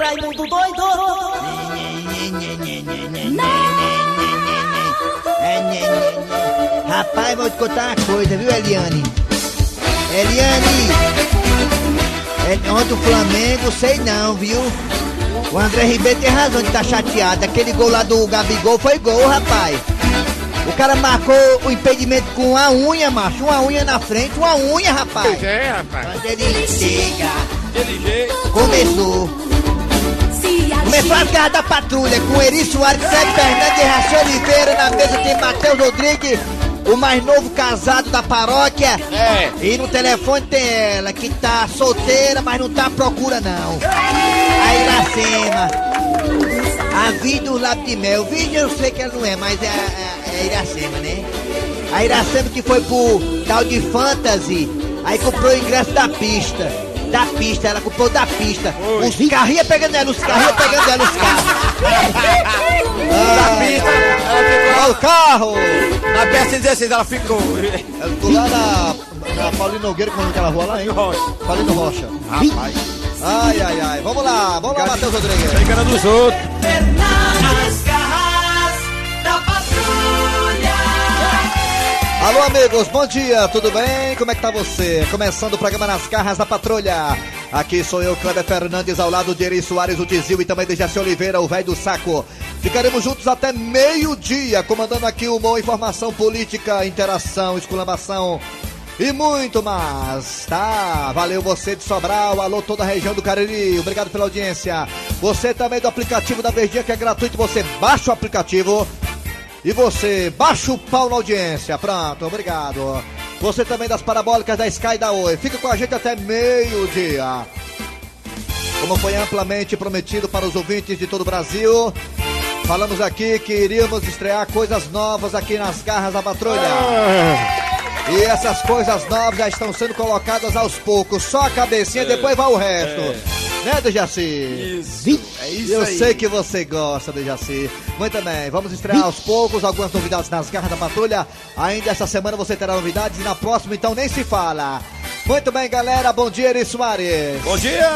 Raimundo doido. Rapaz, vou te contar uma coisa, viu, Eliane? Eliane! El- Ontem o Flamengo, sei não, viu? O André Ribeiro tem razão de estar chateado. Aquele gol lá do Gabigol foi gol, rapaz. O cara marcou o impedimento com uma unha, macho. Uma unha na frente, uma unha, rapaz. É, rapaz. Quando ele chega, Aquele jeito. começou. Garras da patrulha com Eri Soares, Sérgio Fernandes e Raci Oliveira. Na mesa tem Matheus Rodrigues, o mais novo casado da paróquia. É. E no telefone tem ela, que tá solteira, mas não tá à procura não. A Iracema. A vida do lápis de mel. Vídeo eu sei que ela não é, mas é a, é a Iracema, né? A Iracema que foi pro tal de fantasy, aí comprou o ingresso da pista. Da pista, ela comprou da pista. Os carrinhos pegando ela, os carrinhos pegando ela, os carros. Na pista, ela ficou Olha o carro! na peça 16, ela ficou. Ela ficou lá na, na Paulino Nogueira, como é aquela rua lá, hein? Paulino Rocha. Rapaz, Ai, ai, ai. Vamos lá, vamos lá, Matheus Rodrigues. tá enganando os outros. Alô, amigos, bom dia, tudo bem? Como é que tá você? Começando o programa Nas Garras da Patrulha. Aqui sou eu, Kleber Fernandes, ao lado de Eri Soares, o Dizil e também de Jaci Oliveira, o velho do saco. Ficaremos juntos até meio-dia, comandando aqui uma informação política, interação, exclamação e muito mais, tá? Valeu você de Sobral, alô toda a região do Cariri, obrigado pela audiência. Você também do aplicativo da Verdinha que é gratuito, você baixa o aplicativo e você baixa o pau na audiência. Pronto, obrigado. Você também das parabólicas da Sky e da Oi. Fica com a gente até meio-dia. Como foi amplamente prometido para os ouvintes de todo o Brasil, falamos aqui que iríamos estrear coisas novas aqui nas garras da patrulha. E essas coisas novas já estão sendo colocadas aos poucos. Só a cabecinha, depois vai o resto. Né, Dejaci? Isso. É isso Eu aí. sei que você gosta, Dejaci. Muito bem, vamos estrear aos poucos algumas novidades nas garras da patrulha. Ainda essa semana você terá novidades e na próxima então nem se fala. Muito bem, galera. Bom dia, Eri Soares. Bom dia!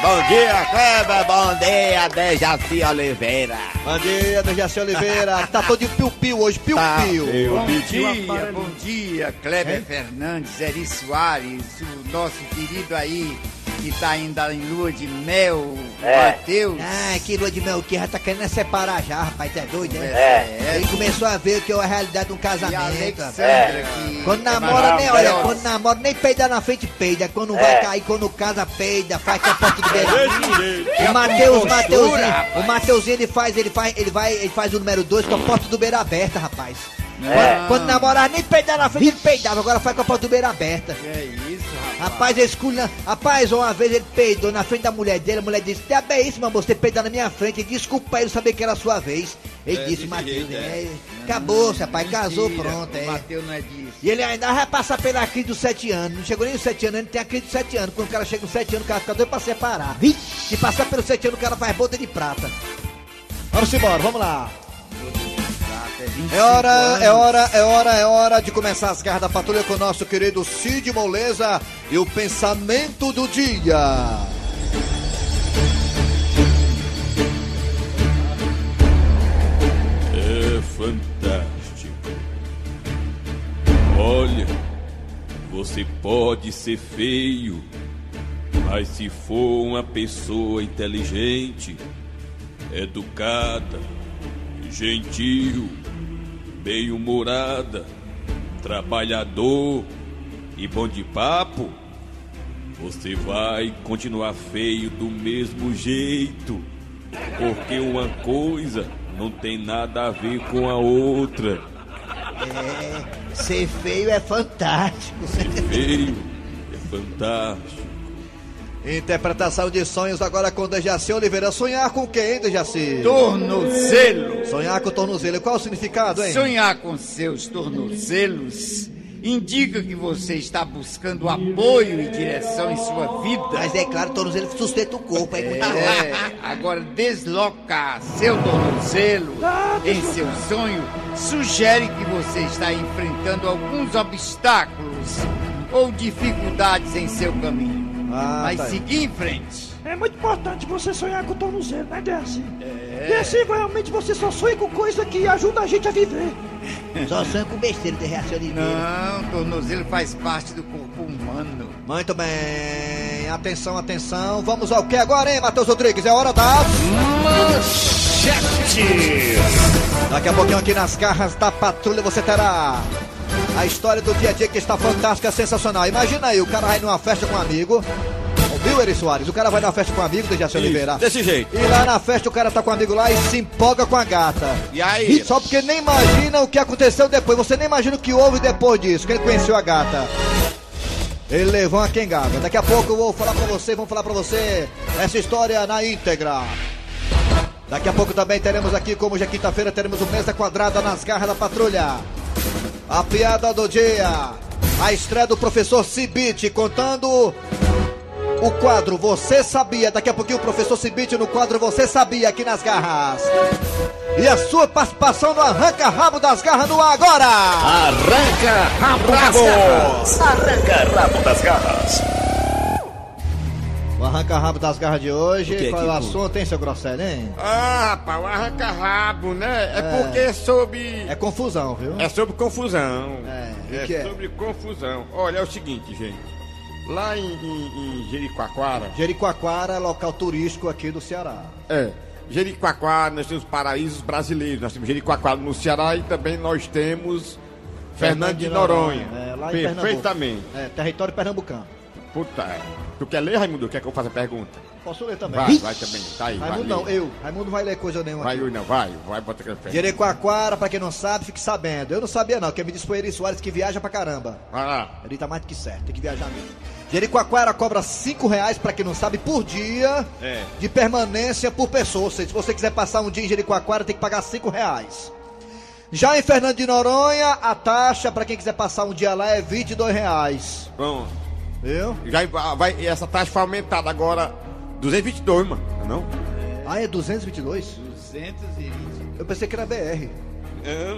Bom dia, Kleber! Bom dia, Dejaci Oliveira! Bom dia, Dejaci Oliveira. Tá todo de piu-piu hoje, piu-piu. eu Bom o dia, bom dia, Kleber Fernandes, Eri Soares, o nosso querido aí, que tá ainda em lua de mel, Matheus. Ah, que lua de mel que já tá querendo separar já, rapaz. É doido, né? É. Ele começou a ver que é a realidade de um casamento. que Quando é namora, nem olha, maravilhosa. quando namora, nem peida na frente, peida. Quando vai cair, quando casa, peida, faz com a porta do beira. O Matheus, o Mateuzinho, o Mateuzinho, ele faz, ele faz, ele vai, ele faz o número 2 com a porta do beira aberta, rapaz. Quando, quando namorava, nem peidar na frente, ele peidava, agora faz com a porta do beira aberta. Que é isso, rapaz. Rapaz, ele esculha. Rapaz, uma vez ele peidou na frente da mulher dele, a mulher disse, tá bem isso, meu amor, você peidar na minha frente, desculpa ele saber que era a sua vez. Ele disse, Matheus, é, acabou, rapaz, casou, Mentira, pronto, é. O Matheus não é disso. E ele ainda vai passar pela crise dos 7 anos. Não chegou nem os 7 anos, ele tem a crise dos 7 anos. Quando o cara chega nos 7 anos, o cara fica doido pra separar. Se passar pelos 7 anos, o cara faz boda de prata. Vamos embora, vamos lá. É 25 É hora, anos. é hora, é hora, é hora de começar as garras da patrulha com o nosso querido Cid Moleza e o pensamento do dia. É fantástico. Olha, você pode ser feio, mas se for uma pessoa inteligente, educada, gentil, bem-humorada, trabalhador e bom de papo, você vai continuar feio do mesmo jeito. Porque uma coisa não tem nada a ver com a outra. Ser feio é fantástico. Feio é fantástico. Interpretação de sonhos agora com Dejaci Oliveira. Sonhar com quem, Dejaci? Tornozelo. Sonhar com tornozelo. Qual o significado, hein? Sonhar com seus tornozelos indica que você está buscando apoio e direção em sua vida. Mas é claro, tornozelo sustenta o corpo. É, É, agora deslocar seu tornozelo em seu sonho sugere que você está enfrentando alguns obstáculos ou dificuldades em seu caminho. Ah, Mas tá aí. seguir em frente. É muito importante você sonhar com o tornozelo, né, Deaci? É. Assim, realmente você só sonha com coisa que ajuda a gente a viver. Só sonha com besteira de reação de Não, tornozelo faz parte do corpo humano. Muito bem, atenção, atenção. Vamos ao que agora, hein, Matheus Rodrigues? É hora da. Manchete! Daqui a pouquinho aqui nas garras da patrulha você terá a história do dia a dia que está fantástica, sensacional. Imagina aí, o cara vai numa festa com um amigo. Viu, Eri Soares? O cara vai numa festa com um amigo, Dejaci Oliveira. Desse jeito. E lá na festa o cara tá com um amigo lá e se empolga com a gata. E aí? Só porque nem imagina o que aconteceu depois. Você nem imagina o que houve depois disso, que ele conheceu a gata. Ele levou uma quengada. Daqui a pouco eu vou falar pra você, vamos falar pra você essa história na íntegra. Daqui a pouco também teremos aqui, como hoje é quinta-feira, teremos o Mesa Quadrada nas garras da patrulha. A piada do dia. A estreia do professor Cibite contando o quadro Você Sabia. Daqui a pouquinho o professor Cibite no quadro Você Sabia aqui nas garras. E a sua participação no Arranca Rabo das Garras no ar agora. Arranca rabo das garras! Arranca rabo das garras! O Arranca Rabo das Garras de hoje. O que, Qual é o assunto, hein, seu Grosselho, hein? Ah, rapaz, o arranca-rabo, né? É, porque é sobre. É confusão, viu? É sobre confusão. É, É que é? sobre confusão. Olha, é o seguinte, gente. Lá em, em, em Jericoacoara, Jericoacoara é local turístico aqui do Ceará. É. Jericoacoara, nós temos paraísos brasileiros. Nós temos Jericoacoara no Ceará e também nós temos Fernando de Noronha. É, lá em Perfeitamente. Pernambuco. É, território pernambucano. Puta, tu quer ler, Raimundo? Quer que eu faça a pergunta? Posso ler também? Vai, vai também. Tá aí, vai. Raimundo não, lê. eu. Raimundo não vai ler coisa nenhuma. Vai, eu não, vai. Vai, bota aquele pé. Jericoacoara, pra quem não sabe, fique sabendo. Eu não sabia não, quem me disse foi Eri Soares que viaja pra caramba. Vai lá. Ele tá mais do que certo, tem que viajar mesmo. Jericoacoara cobra 5 reais, pra quem não sabe, por dia É. de permanência por pessoa. Ou seja, se você quiser passar um dia em Jericoacoara, tem que pagar 5 reais. Já em Fernando de Noronha, a taxa pra quem quiser passar um dia lá é 22 reais. Pronto. Viu? Já vai, e essa taxa foi aumentada agora 222, mano. Não? Ah, é 222? 220. Eu pensei que era BR.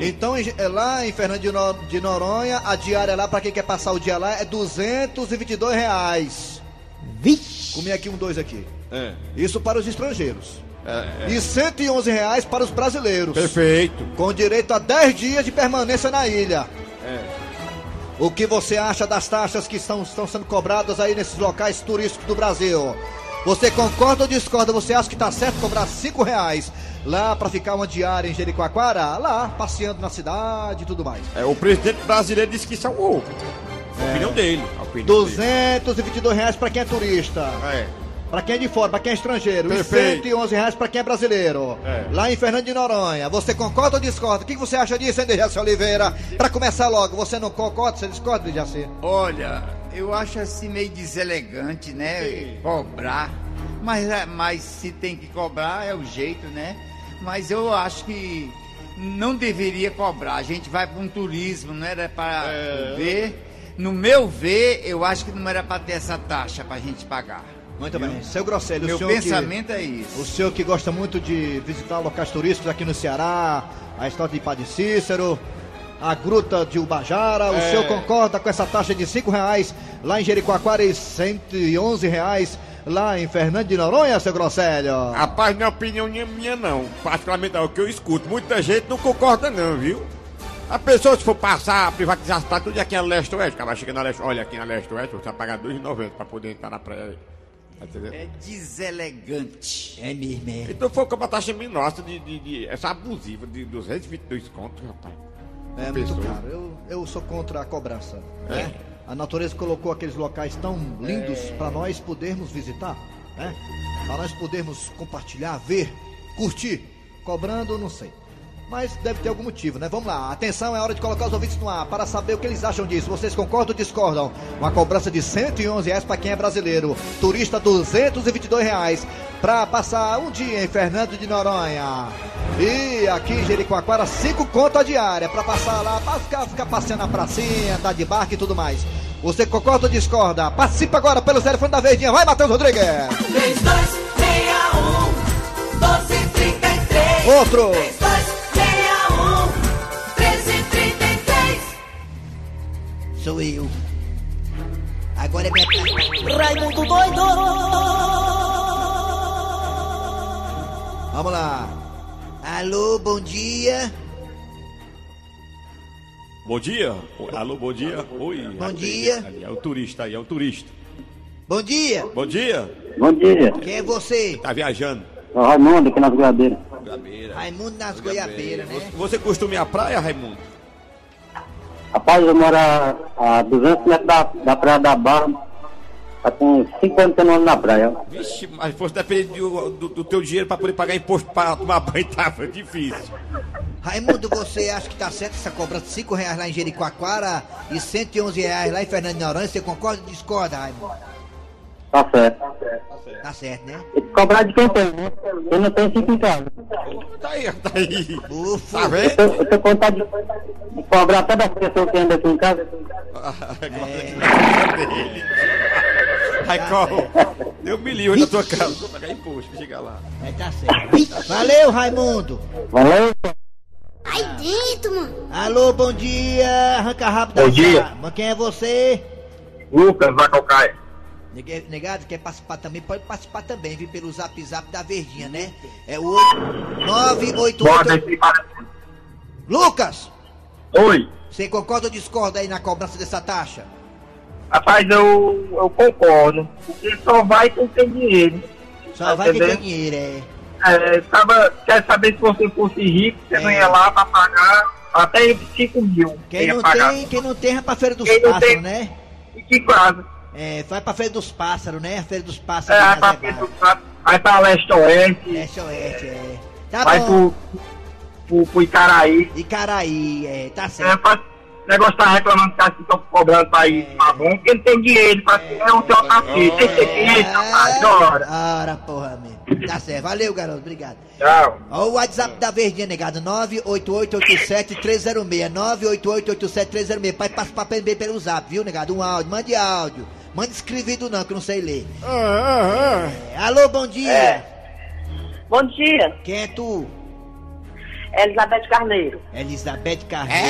Então, em- é lá em Fernando de, Nor- de Noronha, a diária lá, pra quem quer passar o dia lá, é 222 reais. Vixe! Comi aqui um dois aqui. É. Isso para os estrangeiros. É, é. E 111 reais para os brasileiros. Perfeito. Com direito a 10 dias de permanência na ilha. É. O que você acha das taxas que estão, estão sendo cobradas aí nesses locais turísticos do Brasil? Você concorda ou discorda? Você acha que tá certo cobrar 5 reais lá para ficar uma diária em Jericoacoara? Lá, passeando na cidade e tudo mais. É, o presidente brasileiro disse que isso é um ovo. A opinião dele. A opinião 222 reais para quem é turista. dele. É. Pra quem é de fora, pra quem é estrangeiro. Perfeito. E 111 reais pra quem é brasileiro. É. Lá em Fernando de Noronha. Você concorda ou discorda? O que você acha disso, hein, Dejaci Oliveira? Pra começar logo, você não concorda, você discorda, Dejaci? Olha, eu acho assim meio deselegante, né? Cobrar. Mas, é- mas se tem que cobrar, é o jeito, né? Mas eu acho que não deveria cobrar. A gente vai para um turismo, não era para ver. No meu ver, eu acho que não era para ter essa taxa para a gente pagar. Muito bem. Seu Grosselho, Meu o senhor pensamento é que, isso. O senhor que gosta muito de visitar locais turísticos aqui no Ceará, a história de Padre Cícero, a Gruta de Ubajara, o É. senhor concorda com essa taxa de 5 reais lá em Jericoacoara e 111 reais lá em Fernando de Noronha, seu Grosselho? Rapaz, não é opinião minha, não. Particularmente é o que eu escuto. Muita gente não concorda não, viu? A pessoa se for passar, privatizar praia, tudo aqui na Leste Oeste, o cara chega na Leste, olha aqui na Leste Oeste, você vai pagar R$ 2,90 pra poder entrar na praia. Entendendo? É deselegante. É mesmo, é. Então foi com uma taxa nossa de, de, de- essa abusiva de 222 contos, rapaz. É muito caro. Eu, eu sou contra a cobrança. É. né? A natureza colocou aqueles locais tão lindos para nós podermos visitar, né? Para nós podermos compartilhar, ver, curtir. Cobrando, não sei. Mas deve ter algum motivo, né? Vamos lá. Atenção, é hora de colocar os ouvintes no ar para saber o que eles acham disso. Vocês concordam ou discordam? Uma cobrança de 111 reais para quem é brasileiro. Turista, 222 reais para passar um dia em Fernando de Noronha. E aqui em Jericoacoara, 5 conto a diária para passar lá, para ficar, ficar passeando na pracinha, andar de barco e tudo mais. Você concorda ou discorda? Participa agora pelo telefone da Verdinha. Vai, Matheus Rodrigues! 3261 1233 Outro! 3261 Sou eu. Agora é minha. Raimundo doido Vamos lá. Alô, bom dia. Bom dia. Alô, bom dia. Oi. Bom dia. ali, é o turista aí, é o turista. Bom dia. Bom dia. Bom dia. Quem é você? Tá viajando. É Raimundo aqui nas goiabeiras. Gabeira. Raimundo nas Goiabeiras, né? Você costuma ir à praia, Raimundo? Rapaz, eu moro a, a 200 metros da, da Praia da Barra. Tá com 5 anos na praia. Vixe, mas fosse depender do, do, do teu dinheiro pra poder pagar imposto pra tomar banho, tava difícil. Raimundo, você acha que tá certo essa cobrança de 5 reais lá em Jericoacoara e 111 reais lá em Fernando de Noronha? Você concorda ou discorda, Raimundo? Tá certo. Tá certo, né? Tem que cobrar de quem tem, né? Quem não tem, fica em casa. Tá aí, tá aí. Ufa. Tá Eu vendo? tô, eu tô com vontade de, cobrar até das pessoas que andam aqui em casa. Raicol, eu me livro da tua casa. Vou pagar imposto chegar lá. É, tá certo. Valeu, Raimundo. Valeu? Aí dentro, mano. Alô, bom dia. Arranca rápido Bom dia. Mas quem é você? Lucas, vai calcar. Neg- Negado, quer participar também? Pode participar também, viu? Pelo zap zap da Verdinha, né? É o 988. Lucas! Oi. Você concorda ou discorda aí na cobrança dessa taxa? Rapaz, eu, eu concordo. Porque só vai quem tem dinheiro. Só Tá vai quem tem entendendo? dinheiro, é. É, tava, quer saber se você fosse rico, você não É. ia lá pra pagar até 5 mil. Quem não pagar. tem, quem não tem, vai pra Feira dos não tem- né? Fique em casa. É, vai pra Feira dos Pássaros, né? A Feira dos É, Pássaros. vai de pra, Azebá. vai pra leste-oeste, Leste Oeste, é. Tá vai bom. pro, pro, pro Icaraí. Icaraí, é, tá É, certo. faz, o negócio tá reclamando que estão cobrando pra ir tá bom, porque não tem dinheiro, pra é um seu tapete. Tem que ter dinheiro, rapaz, ora. Ora, porra, meu. Tá certo. Valeu, garoto. Obrigado. Tchau. Ó, o WhatsApp da Verdinha, negado. 98887-306. 98887-306. Pode participar também pelo zap, viu, negado? Um áudio. Mande áudio. Mande escrevido não, que eu não sei ler. É, Alô, bom dia. Bom dia, Quem é tu? Elizabeth Carneiro, Elizabeth Carneiro.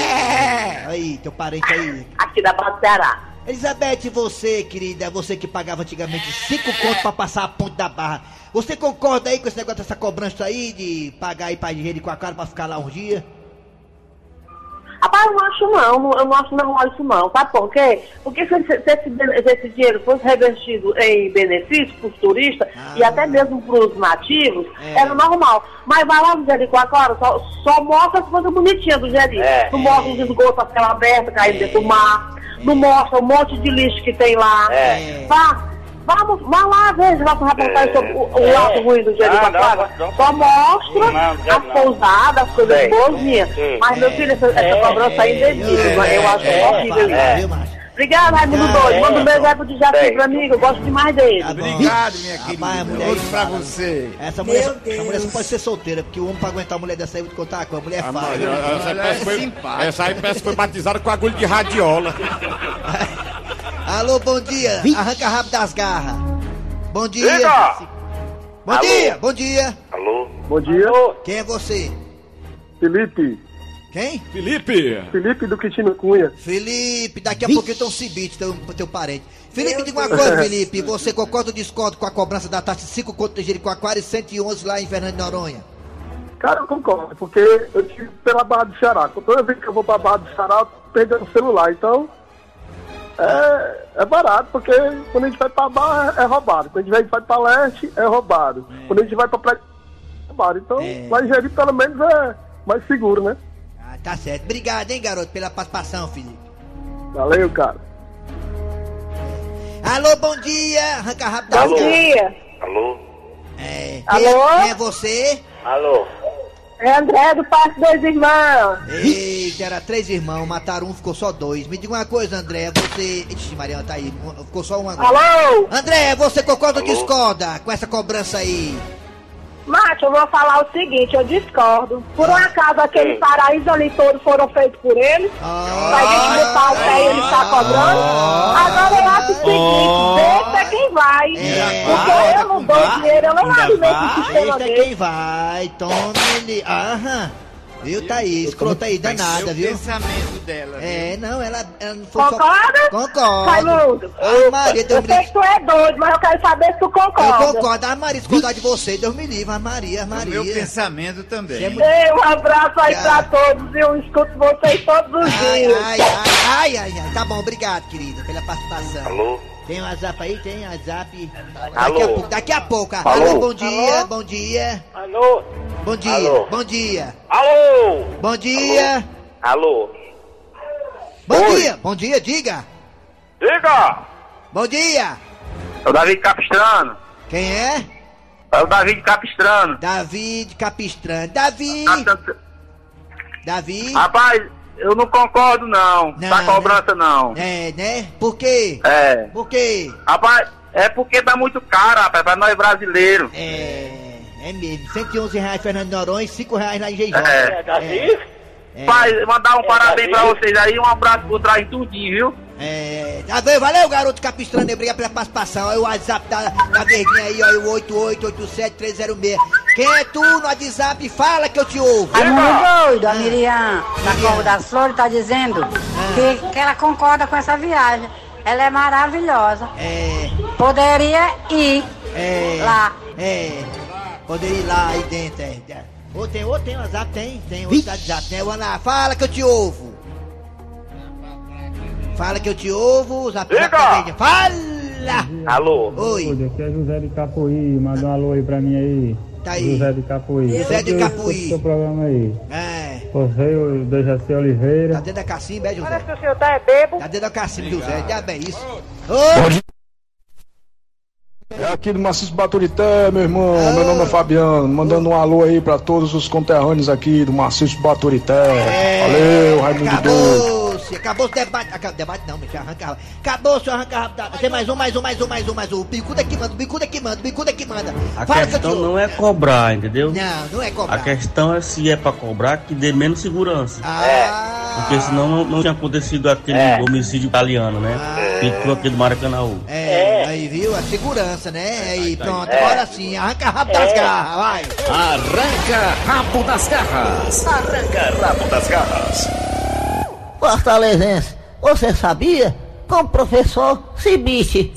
Aí, teu parente aí. aqui da Barra do Ceará. Elizabeth, você, querida, você que pagava antigamente cinco contos pra passar a ponte da barra. Você concorda aí com esse negócio dessa cobrança aí de pagar aí pra dinheiro com a cara pra ficar lá uns dias? Rapaz, eu não acho não, eu não acho normal isso não. Sabe por quê? Porque se, se- se esse, se esse dinheiro fosse revertido em benefícios para os turistas Ah. e até mesmo para os nativos, É. era normal. Mas vai lá no Jericoacoara, só, só mostra as coisas bonitinhas do Jeri. não mostra os esgotos a céu aberto caindo dentro do mar. Não mostra um monte de lixo que tem lá. É. Vá, vamos, vá lá, veja nossa reportagem sobre o, o lado ruim do Jericoacoara. Só mostra as pousadas, as coisas boazinhas. Mas, meu filho, essa, essa cobrança aí é indevida. Eu acho horrível isso. Viu, macho? Obrigado, Raimundo Ah, Doido. é. Manda um beijo aí pro Djaci pra mim, que eu gosto demais dele. Obrigado, minha Rapaz, querida. a mulher Outro pra você. Essa mulher, Meu essa mulher só pode ser solteira, porque o homem pra aguentar uma mulher dessa aí, eu vou te contar uma coisa, a mulher é Ah, fácil. mas viu? essa, é simpática. essa aí parece que foi batizada com agulha de radiola. Alô, bom dia. Arranca rápido das garras. Bom dia. Diga. Bom dia, bom dia. Alô? Bom dia, Quem é você? Felipe. Quem? Felipe, Felipe do Quintino Cunha. Felipe, daqui a pouquinho tem um cibite, teu, teu parente. Felipe, diga uma coisa, Felipe. Você concorda ou discorda com a cobrança da taxa de 5 conto de Jericoacoara e 111 lá em Fernando de Noronha? Cara, eu concordo, porque eu tive pela Barra do Ceará. Toda vez que eu vou pra Barra do Ceará, eu tô perdendo o celular. Então, é, é barato, porque quando a gente vai pra Barra, é roubado. Quando a gente vai pra Leste, é roubado. Quando a gente vai pra Praia, é roubado. Então, É. lá em Jeri, pelo menos, é mais seguro, né? Ah, tá certo. Obrigado, hein, garoto, pela participação, Felipe. Valeu, cara. Alô, bom dia. Arranca rápido Bom dia. Alô? É, quem, Alô? É, quem é você? Alô? É André do Parque Dois Irmãos. Eita, era três irmãos, mataram um, ficou só dois. Me diga uma coisa, André, você... Ixi, Mariana tá aí, ficou só um agora. Alô? André, você concorda ou discorda com essa cobrança aí? Macho, eu vou falar o seguinte, eu discordo. Por um acaso aquele paraíso ali todos foram feitos por ele? Ah, Pra gente botar o pé e ele tá cobrando? Agora eu acho o seguinte, deixa quem vai. Porque eu não dou dinheiro, eu não alimento esse sistema dele. quem vai? Tome ele. Aham. Viu, Thaís? Escrota aí, danada, o viu? pensamento dela. É, não, ela, ela não foi só... Concorda? Concordo. Raimundo, Ai, Maria, Deus eu me sei que tu é doido, mas eu quero saber se tu Eu concorda. concordo. A Maria, se contar de você, Deus me livre. A Maria, a O Maria. meu pensamento também. Você é muito- Ei, um abraço aí Já. pra todos e eu escuto vocês todos os Ai, dias. ai, ai, ai, ai, ai. Tá bom, obrigado, querida, pela participação. Alô? Tem um WhatsApp aí? Tem WhatsApp. Daqui Alô? a pouco, daqui a pouco. Alô? Alô, bom dia, bom dia. Alô? Bom dia, Alô? bom dia. Alô? Bom dia. Alô? Bom Oi. dia, bom dia, diga. Diga! Bom dia. É o David Capistrano. Quem é? É o David Capistrano. David Capistrano. David. David. Rapaz, eu não concordo não. Não, da cobrança não. É, né? Por quê? É. Por quê? Rapaz, é porque tá muito caro, rapaz, pra nós brasileiros. É, é mesmo. 111 reais Fernando Noronha e 5 reais lá em Jeijó. É. É. Pai, mandar um parabéns pra vocês aí, um abraço por trás tudinho, viu? É, tá bem, valeu, garoto Capistrano, obrigado pela participação. Olha o WhatsApp da, da Verdinha aí, olha o 8887306. Quem é tu no WhatsApp? Fala que eu te ouvo. Raimundo doido, a Miriam da Cova das Flores tá dizendo que, que ela concorda com essa viagem. Ela é maravilhosa. É. Poderia ir É. lá. É. Poderia ir lá aí dentro, é. Ou tem, ou tem WhatsApp, tem, tem outro WhatsApp, né? Fala que eu te ouvo. Fala que eu te ouvo, zap zap da Verdinha. Fala! Alô? Oi. Aqui é José de Capuí, manda um alô aí pra mim aí. Tá aí. José de Capuí. José de Capuí. escuto Seu programa aí. É. Você, o Dejaci Oliveira. Tá dentro da cacimba, é, José? Parece que o senhor tá é bebo. Tá dentro da cacimba, José. Já bem isso. Ô! É aqui do Maciço Baturité, meu irmão. Meu nome é Fabiano. Mandando um alô aí pra todos os conterrâneos aqui do Maciço Baturité. Valeu, Raimundo Doido. Acabou o debate. Acabou, debate não, mentira, arranca. Acabou-se, arranca rápido. Tem mais um, mais um, mais um, mais um, mais um. O bicudo é que manda, o bicudo é que manda, o bicudo é que manda. A Fala que eu te questão não é cobrar, entendeu? Não, não é cobrar. A questão é se é pra cobrar que dê menos segurança. Ah. Porque senão não, não tinha acontecido aquele homicídio italiano, né? Pintou aquele Maracanãú. É, aí viu? A segurança, né? Aí, pronto, É. agora sim, arranca rápido das garras, vai. Arranca rabo das garras. Arranca rabo das garras. Fortalezense, você sabia? Com o professor Cibite.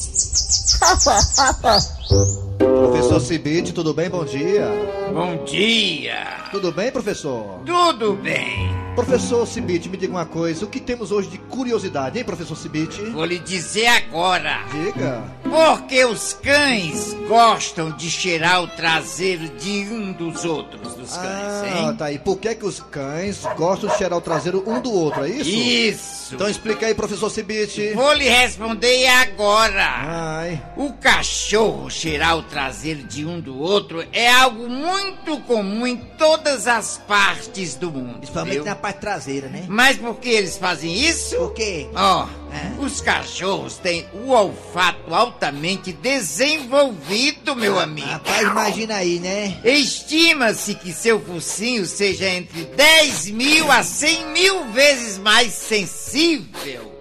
Professor Cibite, tudo bem? Bom dia. Bom dia. Tudo bem, professor? Tudo bem. Professor Cibite, me diga uma coisa. O que temos hoje de curiosidade, hein, professor Cibite? Vou lhe dizer agora. Diga. Porque os cães gostam de cheirar o traseiro de um dos outros dos cães, Ah, hein? tá aí. Por que, que os cães gostam de cheirar o traseiro um do outro, é isso? Isso. Então explica aí, professor Cibite. Vou lhe responder agora. Ai. O cachorro cheirar o traseiro de um do outro é algo muito comum em todas as partes do mundo. Principalmente viu? na parte traseira, né? Mas por que eles fazem isso? Por quê? Ó, os cachorros têm o olfato altamente desenvolvido, meu amigo. Rapaz, imagina aí, né? Estima-se que seu focinho seja entre 10 mil a 100 mil vezes mais sensível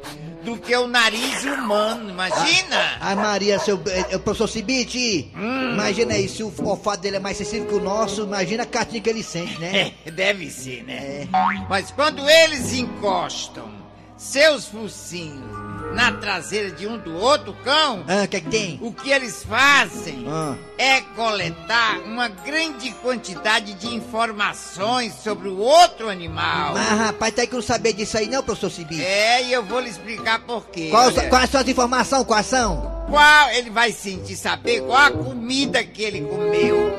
do que o nariz humano, imagina? Ai, Maria, seu eh, professor Cibite, Hum. imagina aí, se o olfato dele é mais sensível que o nosso, imagina a catinha que ele sente, né? É, deve ser, né? Mas quando eles encostam seus focinhos na traseira de um do outro cão, Ah, o que é que tem? o que eles fazem Ah. é coletar uma grande quantidade de informações sobre o outro animal. Mas, rapaz, tá aí que não sabia disso aí não, professor Cibite. É, e eu vou lhe explicar por quê. Quais, olha. as informações? Quais são? Qual ele vai sentir saber qual a comida que ele comeu,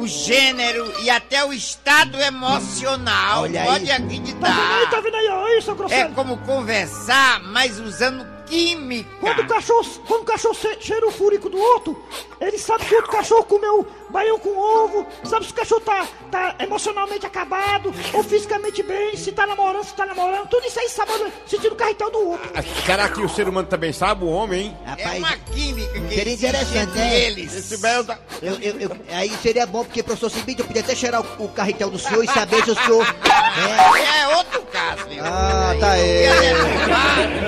o gênero e até o estado emocional. Olha Pode aí. acreditar. Tá vendo aí, tá vendo aí, ó, isso, É grosseiro? como conversar, mas usando química. Quando o cachorro, quando o cachorro che- cheira o furico do outro, ele sabe que o outro cachorro comeu baião com ovo, sabe se o cachorro tá, tá emocionalmente acabado, ou fisicamente bem, se tá namorando, se tá namorando, tudo isso aí sabe sentindo o carretel do outro. Será que o ser humano também sabe, o homem, hein? É uma química que Seria interessante, né? eles. Esse belo da... Eu, eu, eu- aí seria bom, porque, professor Cibite, eu podia até cheirar o, o carretel do senhor e saber se o senhor... É, É outro caso, meu. Ah, tá aí.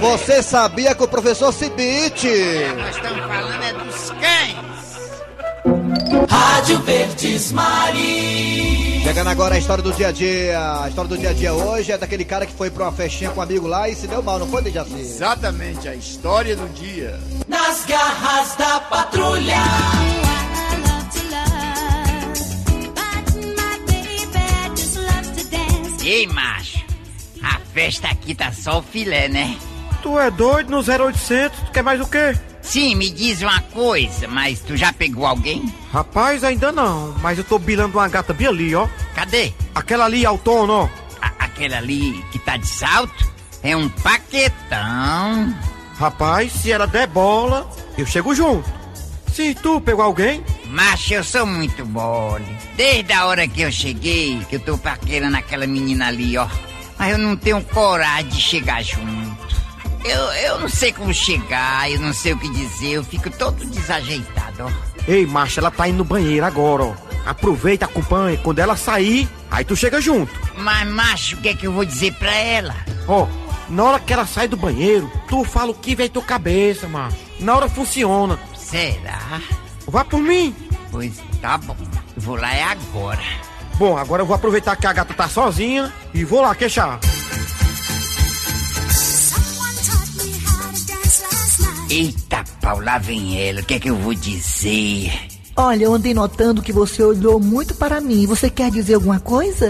Você sabia que o professor Cibite... Nós estamos falando é dos cães. Rádio Verde Verdes Maria. Chegando agora a história do dia a dia. A história do dia a dia hoje é daquele cara que foi pra uma festinha com um amigo lá e se deu mal, não foi, Dejaci? Exatamente, a história do dia. Nas garras da patrulha. Ei, macho, a festa aqui tá só o filé, né? Tu é doido no 0800? Tu quer mais o quê? Sim, me diz uma coisa, mas tu já pegou alguém? Rapaz, ainda não, mas eu tô bilando uma gata bem ali, ó. Cadê? Aquela ali, autona, ó. A- aquela ali que tá de salto? É um paquetão. Rapaz, se ela der bola, eu chego junto. Se tu pegou alguém, Macho, eu sou muito mole. Desde a hora que eu cheguei, que eu tô paquerando aquela menina ali, ó. Mas eu não tenho coragem de chegar junto. Eu, eu não sei como chegar, eu não sei o que dizer, eu fico todo desajeitado, ó. ei, macho, ela tá indo no banheiro agora, ó. Aproveita, acompanha. Quando ela sair, aí tu chega junto. Mas, macho, o que é que eu vou dizer pra ela? Ó, na hora que ela sai do banheiro, tu fala o que vem tua cabeça, macho. Na hora funciona. Será? Vá por mim. Pois tá bom. Vou lá é agora. Bom, agora eu vou aproveitar que a gata tá sozinha e vou lá queixar. Eita, pau, lá vem ela. O que é que eu vou dizer? Olha, eu andei notando que você olhou muito para mim. Você quer dizer alguma coisa?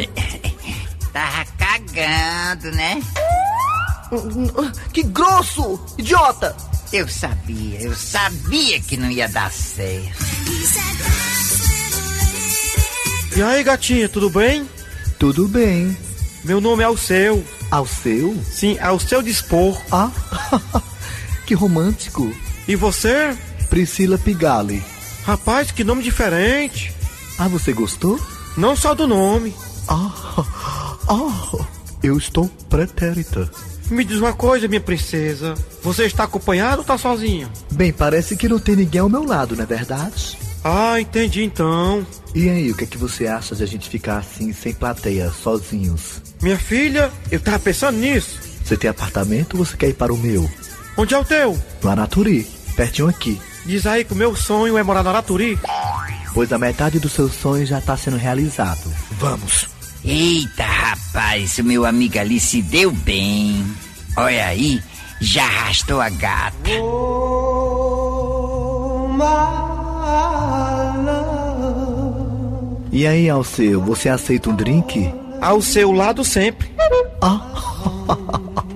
Tava cagando, né? Que grosso! Idiota! Eu sabia, eu sabia que não ia dar certo. E aí, gatinha, tudo bem? Tudo bem. Meu nome é Alceu. Alceu? Sim, ao seu dispor. Ah, que romântico. E você? Priscila Pigali. Rapaz, que nome diferente. Ah, você gostou? Não só do nome. Ah, ah, eu estou pretérita. Me diz uma coisa, minha princesa. Você está acompanhado ou tá sozinha? Bem, parece que não tem ninguém ao meu lado, não é verdade? Ah, entendi então. E aí, o que é que você acha de a gente ficar assim, sem plateia, sozinhos? Minha filha, eu tava pensando nisso. Você tem apartamento ou você quer ir para o meu? Onde é o teu? No Anaturi, pertinho aqui. Diz aí que o meu sonho é morar no Araturi. Pois a metade do seu sonho já está sendo realizado. Vamos. Eita, rapaz, o meu amigo ali se deu bem. Olha aí, já arrastou a gata. E aí, Alceu, você aceita um drink? Ao seu lado sempre. Ah.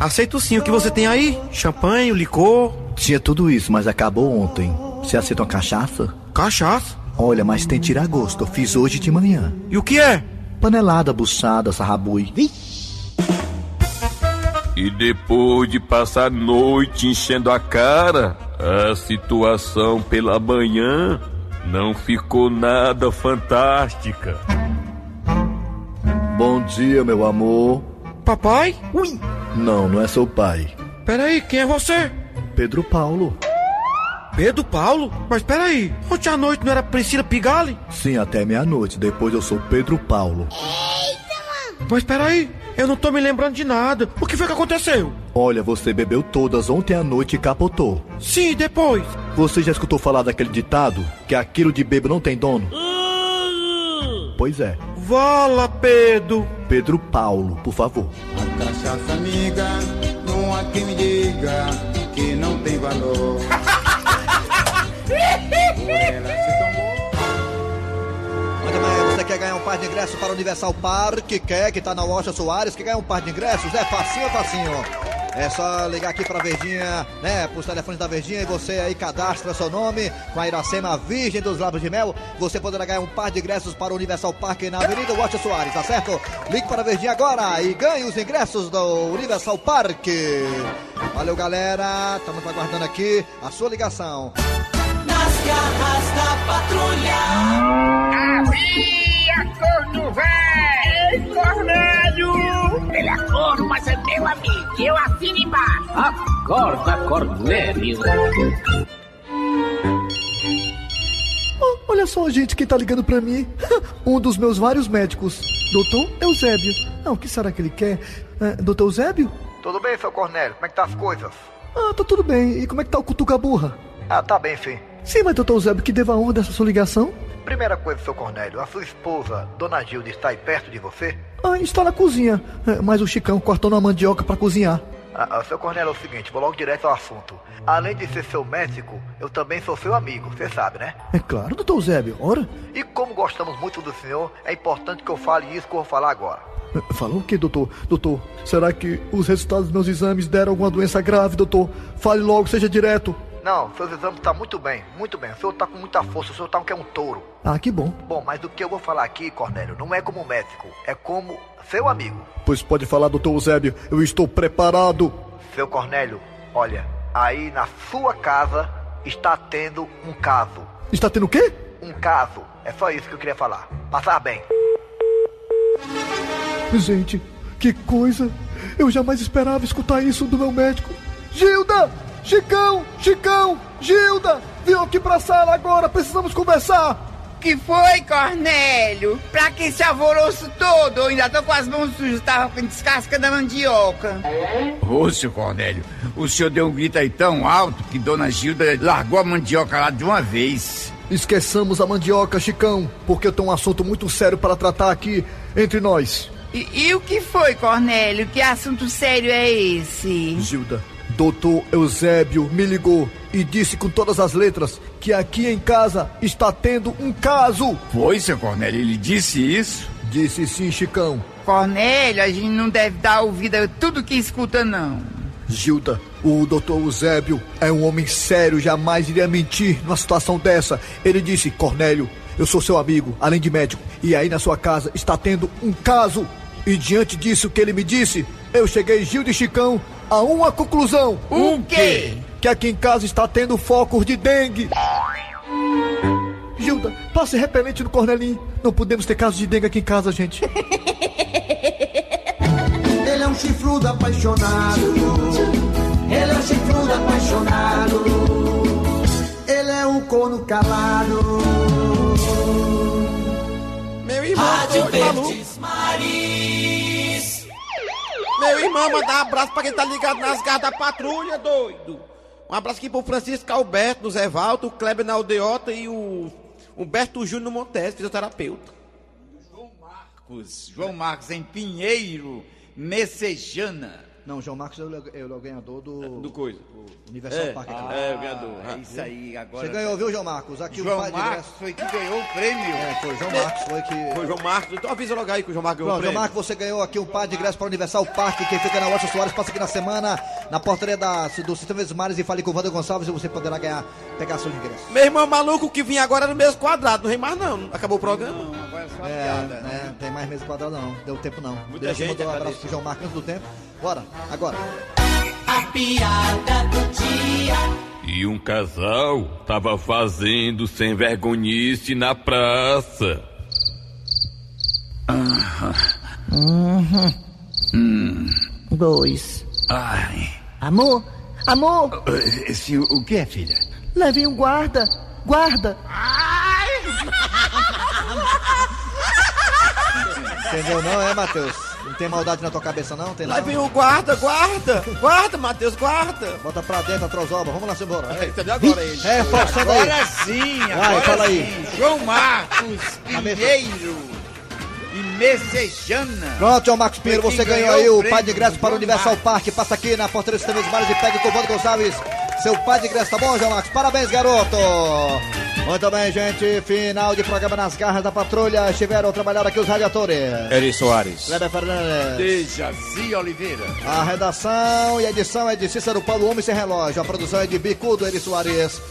Aceito sim o que você tem aí. Champanhe, licor. Tinha tudo isso, mas acabou ontem. Você aceita uma cachaça? Cachaça? Olha, mas tem tiragosto. Eu fiz hoje de manhã. E o que é? Panelada, buchada, sarrabui. E depois de passar a noite enchendo a cara, a situação pela manhã não ficou nada fantástica. Bom dia, meu amor. Papai? Ui! Não, não é seu pai. Peraí, quem é você? Pedro Paulo. Pedro Paulo? Mas peraí, ontem à noite não era Priscila Pigali? Sim, até meia-noite. Depois eu sou Pedro Paulo. Mas peraí, eu não tô me lembrando de nada. O que foi que aconteceu? Olha, você bebeu todas ontem à noite e capotou. Sim, depois. Você já escutou falar daquele ditado? Que aquilo de bebo não tem dono? Pois é. Vala, Pedro. Pedro Paulo, por favor. Cachaça amiga, não há quem me diga que não tem valor. Você quer ganhar um par de ingressos para o Universal Park? Quer, que tá na Loja Soares, quer ganhar um par de ingressos? É facinho, facinho. É só ligar aqui pra Verdinha, né? Pros telefones da Verdinha e você aí cadastra seu nome com a Iracema Virgem dos Lábios de Mel. Você poderá ganhar um par de ingressos para o Universal Park na Avenida Watch Soares, tá certo? Ligue para a Verdinha agora e ganhe os ingressos do Universal Park. Valeu, galera. Estamos aguardando aqui a sua ligação. Nas garras da patrulha. Havia corno velho! Cornélio! É corno, mas é meu amigo. Eu assino embaixo. Acorda, Cornélio. Oh, olha só, gente, quem tá ligando pra mim. um dos meus vários médicos. Doutor Eusébio. Não, o que será que ele quer? É, Doutor Eusébio? Tudo bem, seu Cornélio? Como é que tá as coisas? Ah, tá tudo bem. E como é que tá o Cutuca Burra? Ah, tá bem, filho. Sim, mas doutor Eusébio, que deva honra dessa sua ligação? Primeira coisa, seu Cornélio, a sua esposa, Dona Gilda, está aí perto de você? Ah, está na cozinha. É, Mas o Chicão cortou na mandioca pra cozinhar. Ah, ah, seu Cornélio, é o seguinte, vou logo direto ao assunto. Além de ser seu médico, eu também sou seu amigo, você sabe, né? É claro, doutor Eusébio, ora. E como gostamos muito do senhor, é importante que eu fale isso que eu vou falar agora. É, Falou o que, doutor? Doutor, será que os resultados dos meus exames deram alguma doença grave, doutor? Fale logo, seja direto. Não, seus exames estão muito bem, muito bem. O senhor tá com muita força, o senhor tá um que é um touro. Ah, que bom. Bom, mas o que eu vou falar aqui, Cornélio, não é como médico, é como seu amigo. Pois pode falar, doutor Eusébio, eu estou preparado. Seu Cornélio, olha, aí na sua casa está tendo um caso. Está tendo o quê? Um caso. É só isso que eu queria falar. Passar bem. Gente, que coisa! Eu jamais esperava escutar isso do meu médico. Gilda! Chicão! Chicão! Gilda! Viu aqui pra sala agora, precisamos conversar! Que foi, Cornélio? Pra que esse alvoroço todo? Eu ainda tô com as mãos sujas, tava com descasca da mandioca. Ô, seu Cornélio, o senhor deu um grito aí tão alto que Dona Gilda largou a mandioca lá de uma vez. Esqueçamos a mandioca, Chicão, porque eu tenho um assunto muito sério para tratar aqui entre nós. E, e o que foi, Cornélio? Que assunto sério é esse? Gilda, doutor Eusébio me ligou e disse com todas as letras que aqui em casa está tendo um caso. Foi, seu Cornélio, ele disse isso? Disse sim, Chicão. Cornélio, a gente não deve dar ouvido a tudo que escuta, não. Gilda, o doutor Eusébio é um homem sério, jamais iria mentir numa situação dessa. Ele disse, Cornélio, eu sou seu amigo, além de médico, e aí na sua casa está tendo um caso. E diante disso que ele me disse, eu cheguei, Gilda e Chicão, a uma conclusão. O quê? Que aqui em casa está tendo focos de dengue. Gilda, passe repelente no Cornelinho. Não podemos ter casos de dengue aqui em casa, gente. Ele é um chifrudo apaixonado. Ele é um chifrudo apaixonado. Ele é um corno calado. Meu irmão, Rádio. Verdes. Meu irmão, mandar um abraço pra quem tá ligado nas garras da patrulha, doido. Um abraço aqui pro Francisco Alberto, do Zé Valdo, o Kleber na Aldeota e o Humberto Júnior Montes, fisioterapeuta. Marcos, João Marcos em Pinheiro, Messejana. Não, João Marcos é o, é o ganhador do. Do coisa. Universal É, Park. ah, é, o ganhador. É isso aí, agora. Você ganhou, viu, João Marcos? Aqui o João pai de Marcos ingresso. foi que ganhou o prêmio. É, foi João Marcos, foi que. Foi o João Marcos. Então avisa logo aí que o João Marcos ganhou Pronto, o João prêmio. Marcos, você ganhou aqui um par de ingressos para o Universal Park, que fica na Washington Soares, passa aqui na semana, na portaria da, do Sistema dos Mares e fale com o Wander Gonçalves e você poderá ganhar, pegar seus ingressos. Meu irmão maluco que vinha agora no mesmo quadrado, não vem mais não. Acabou o programa. Agora é só É, piada, né? é, tem mais mesa quadrada não, deu tempo não. Muita Deixa eu gente, mandar um abraço pro João Marcos antes do tempo. Bora, agora. A piada do dia. E um casal tava fazendo sem vergonhice na praça. Uhum. Hum. Dois. Ai. Amor, amor, Esse, o que é, filha? levei um guarda. Guarda. Entendeu não, é, Matheus? Não tem maldade na tua cabeça não? Tem Lá vem o guarda, guarda. Guarda, Matheus, guarda. Bota pra dentro a trozoba, vamos lá, embora. Entendeu agora ele? É, forçando aí. Agora sim, Vai, agora fala sim. aí. João Marcos Pinheiro e Messejana. Pronto, João Marcos Pinheiro, você ganhou ganhou aí o par de ingresso para o Universal. Park. Passa aqui na portaria dos Mares e pegue com o Wander Gonçalves seu par de ingresso, tá bom, João Marcos? Parabéns, garoto! Muito bem, gente. Final de programa nas garras da patrulha. Estiveram trabalhando aqui os radiadores. Eri Soares. Kleber Fernandes. Dejaci Oliveira. A redação e a edição é de Cícero Paulo Homem Sem Relógio. A produção é de Bicudo Eri Soares.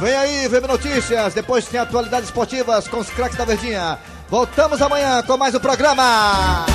Vem aí, VM Notícias. Depois tem atualidades esportivas com os craques da Verdinha. Voltamos amanhã com mais um programa.